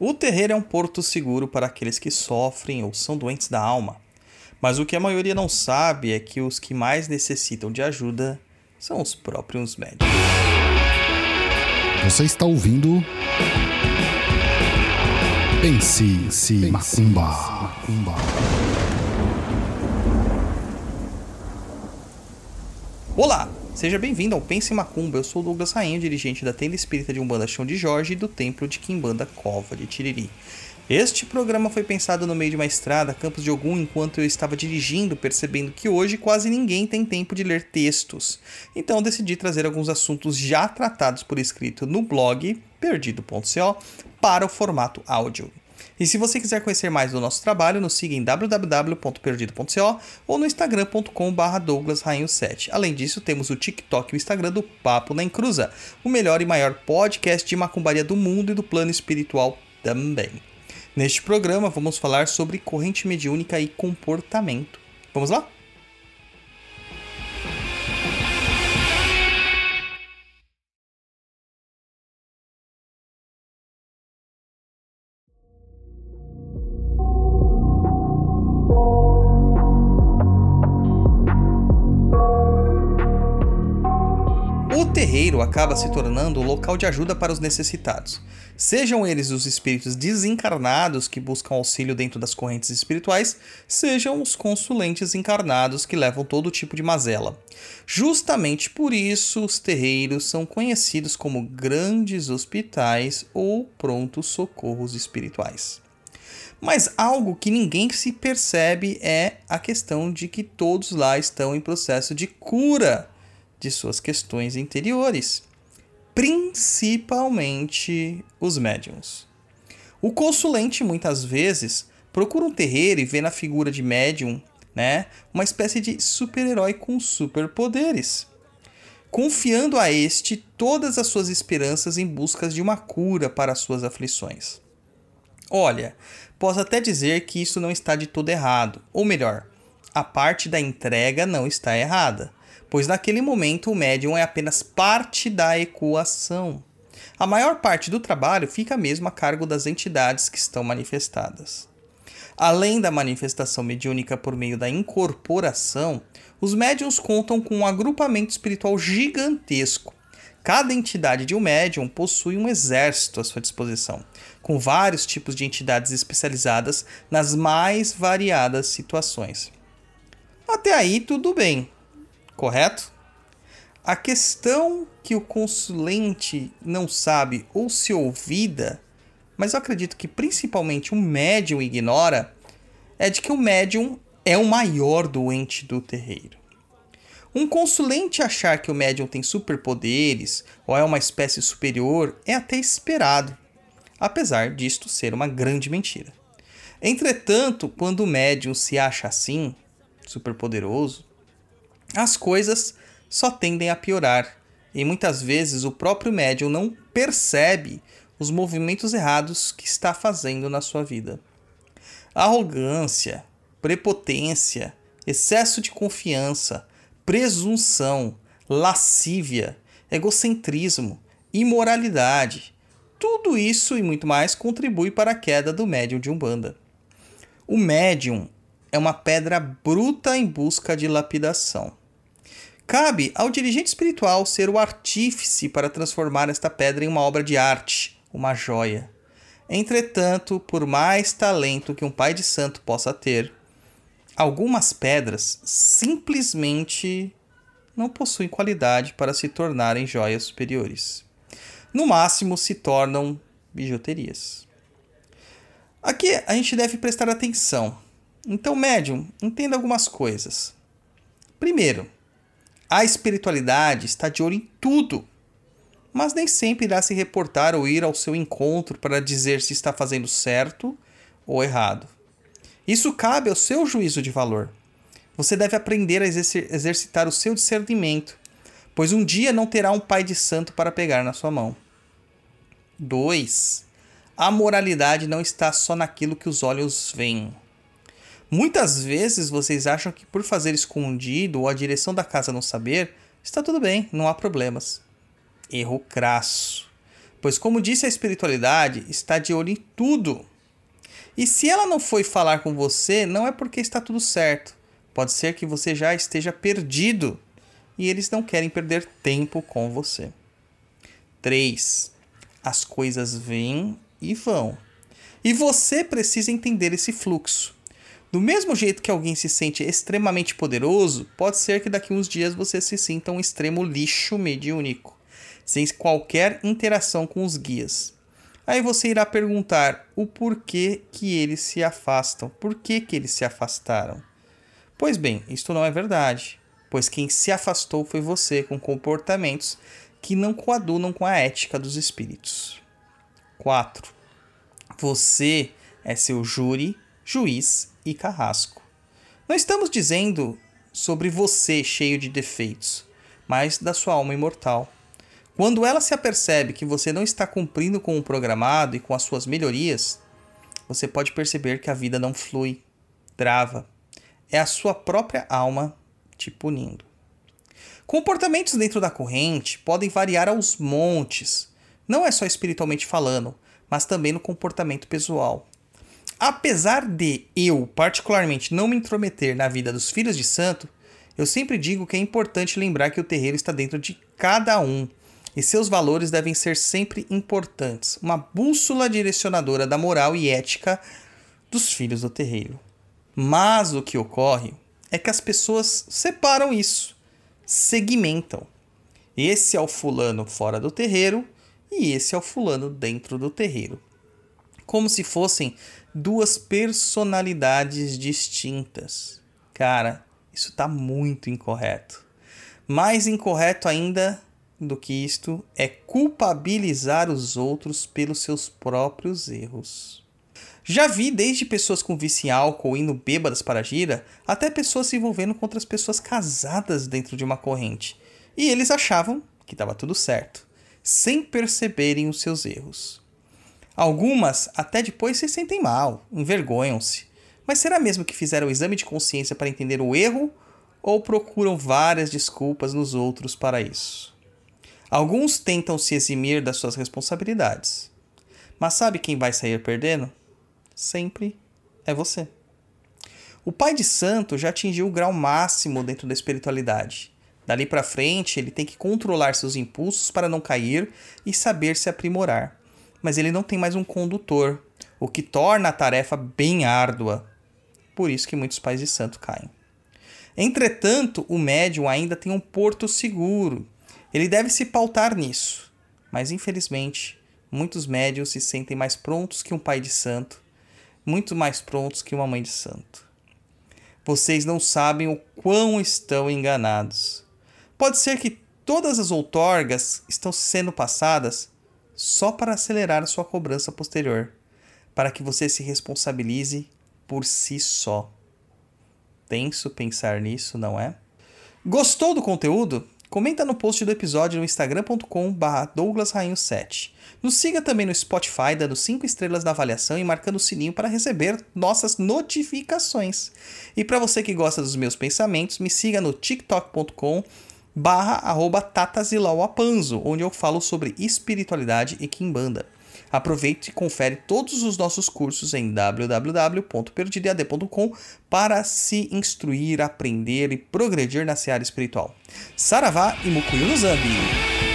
O terreiro é um porto seguro para aqueles que sofrem ou são doentes da alma. Mas o que a maioria não sabe é que os que mais necessitam de ajuda são os próprios médicos. Você está ouvindo. Pense, se macumba. macumba. Olá, seja bem-vindo ao Pense Macumba. Eu sou Douglas Rainha, dirigente da tenda espírita de Umbanda Chão de Jorge e do templo de Quimbanda Cova de Tiriri. Este programa foi pensado no meio de uma estrada, Campos de Ogum, enquanto eu estava dirigindo, percebendo que hoje quase ninguém tem tempo de ler textos. Então decidi trazer alguns assuntos já tratados por escrito no blog perdido.co para o formato áudio. E se você quiser conhecer mais do nosso trabalho, nos siga em www.perdido.co ou no instagram.com.br douglasrainho7. Além disso, temos o TikTok e o Instagram do Papo na Encruza, o melhor e maior podcast de macumbaria do mundo e do plano espiritual também. Neste programa, vamos falar sobre corrente mediúnica e comportamento. Vamos lá? Terreiro acaba se tornando o local de ajuda para os necessitados. Sejam eles os espíritos desencarnados que buscam auxílio dentro das correntes espirituais, sejam os consulentes encarnados que levam todo tipo de mazela. Justamente por isso, os terreiros são conhecidos como grandes hospitais ou prontos socorros espirituais. Mas algo que ninguém se percebe é a questão de que todos lá estão em processo de cura de suas questões interiores, principalmente os médiums. O consulente muitas vezes procura um terreiro e vê na figura de médium, né, uma espécie de super-herói com superpoderes, confiando a este todas as suas esperanças em busca de uma cura para suas aflições. Olha, posso até dizer que isso não está de todo errado, ou melhor, a parte da entrega não está errada pois naquele momento o médium é apenas parte da equação. A maior parte do trabalho fica mesmo a cargo das entidades que estão manifestadas. Além da manifestação mediúnica por meio da incorporação, os médiums contam com um agrupamento espiritual gigantesco. Cada entidade de um médium possui um exército à sua disposição, com vários tipos de entidades especializadas nas mais variadas situações. Até aí tudo bem, correto? A questão que o consulente não sabe ou se ouvida, mas eu acredito que principalmente o médium ignora, é de que o médium é o maior doente do terreiro. Um consulente achar que o médium tem superpoderes ou é uma espécie superior é até esperado, apesar disto ser uma grande mentira. Entretanto, quando o médium se acha assim, superpoderoso, as coisas só tendem a piorar e muitas vezes o próprio médium não percebe os movimentos errados que está fazendo na sua vida. Arrogância, prepotência, excesso de confiança, presunção, lascívia, egocentrismo, imoralidade, tudo isso e muito mais contribui para a queda do médium de Umbanda. O médium é uma pedra bruta em busca de lapidação. Cabe ao dirigente espiritual ser o artífice para transformar esta pedra em uma obra de arte, uma joia. Entretanto, por mais talento que um pai de santo possa ter, algumas pedras simplesmente não possuem qualidade para se tornarem joias superiores. No máximo, se tornam bijuterias. Aqui a gente deve prestar atenção. Então, médium, entenda algumas coisas. Primeiro, a espiritualidade está de olho em tudo, mas nem sempre irá se reportar ou ir ao seu encontro para dizer se está fazendo certo ou errado. Isso cabe ao seu juízo de valor. Você deve aprender a exercitar o seu discernimento, pois um dia não terá um pai de santo para pegar na sua mão. 2. A moralidade não está só naquilo que os olhos veem. Muitas vezes vocês acham que por fazer escondido ou a direção da casa não saber, está tudo bem, não há problemas. Erro crasso. Pois, como disse a espiritualidade, está de olho em tudo. E se ela não foi falar com você, não é porque está tudo certo. Pode ser que você já esteja perdido e eles não querem perder tempo com você. 3. As coisas vêm e vão. E você precisa entender esse fluxo. Do mesmo jeito que alguém se sente extremamente poderoso, pode ser que daqui uns dias você se sinta um extremo lixo mediúnico, sem qualquer interação com os guias. Aí você irá perguntar o porquê que eles se afastam, por que, que eles se afastaram. Pois bem, isto não é verdade, pois quem se afastou foi você com comportamentos que não coadunam com a ética dos espíritos. 4. Você é seu júri, juiz e carrasco. Não estamos dizendo sobre você cheio de defeitos, mas da sua alma imortal. Quando ela se apercebe que você não está cumprindo com o programado e com as suas melhorias, você pode perceber que a vida não flui, trava. É a sua própria alma te punindo. Comportamentos dentro da corrente podem variar aos montes, não é só espiritualmente falando, mas também no comportamento pessoal. Apesar de eu, particularmente, não me intrometer na vida dos filhos de santo, eu sempre digo que é importante lembrar que o terreiro está dentro de cada um e seus valores devem ser sempre importantes, uma bússola direcionadora da moral e ética dos filhos do terreiro. Mas o que ocorre é que as pessoas separam isso, segmentam. Esse é o fulano fora do terreiro e esse é o fulano dentro do terreiro. Como se fossem duas personalidades distintas. Cara, isso está muito incorreto. Mais incorreto ainda do que isto é culpabilizar os outros pelos seus próprios erros. Já vi desde pessoas com vício em álcool indo bêbadas para a gira, até pessoas se envolvendo com outras pessoas casadas dentro de uma corrente. E eles achavam que estava tudo certo sem perceberem os seus erros. Algumas até depois se sentem mal, envergonham-se. Mas será mesmo que fizeram o exame de consciência para entender o erro ou procuram várias desculpas nos outros para isso? Alguns tentam se eximir das suas responsabilidades. Mas sabe quem vai sair perdendo? Sempre é você. O pai de santo já atingiu o grau máximo dentro da espiritualidade. Dali para frente, ele tem que controlar seus impulsos para não cair e saber se aprimorar. Mas ele não tem mais um condutor, o que torna a tarefa bem árdua. Por isso que muitos pais de santo caem. Entretanto, o médium ainda tem um porto seguro. Ele deve se pautar nisso. Mas infelizmente, muitos médios se sentem mais prontos que um pai de santo, muito mais prontos que uma mãe de santo. Vocês não sabem o quão estão enganados. Pode ser que todas as outorgas estão sendo passadas só para acelerar sua cobrança posterior, para que você se responsabilize por si só. Tenso pensar nisso, não é? Gostou do conteúdo? Comenta no post do episódio no instagram.com.br douglasrainho7. Nos siga também no Spotify, dando 5 estrelas na avaliação e marcando o sininho para receber nossas notificações. E para você que gosta dos meus pensamentos, me siga no tiktok.com barra arroba tatazilauapanzo, onde eu falo sobre espiritualidade e quimbanda. Aproveite e confere todos os nossos cursos em www.perdidead.com para se instruir, aprender e progredir na seara espiritual. Saravá e Mukuyu no Zambi!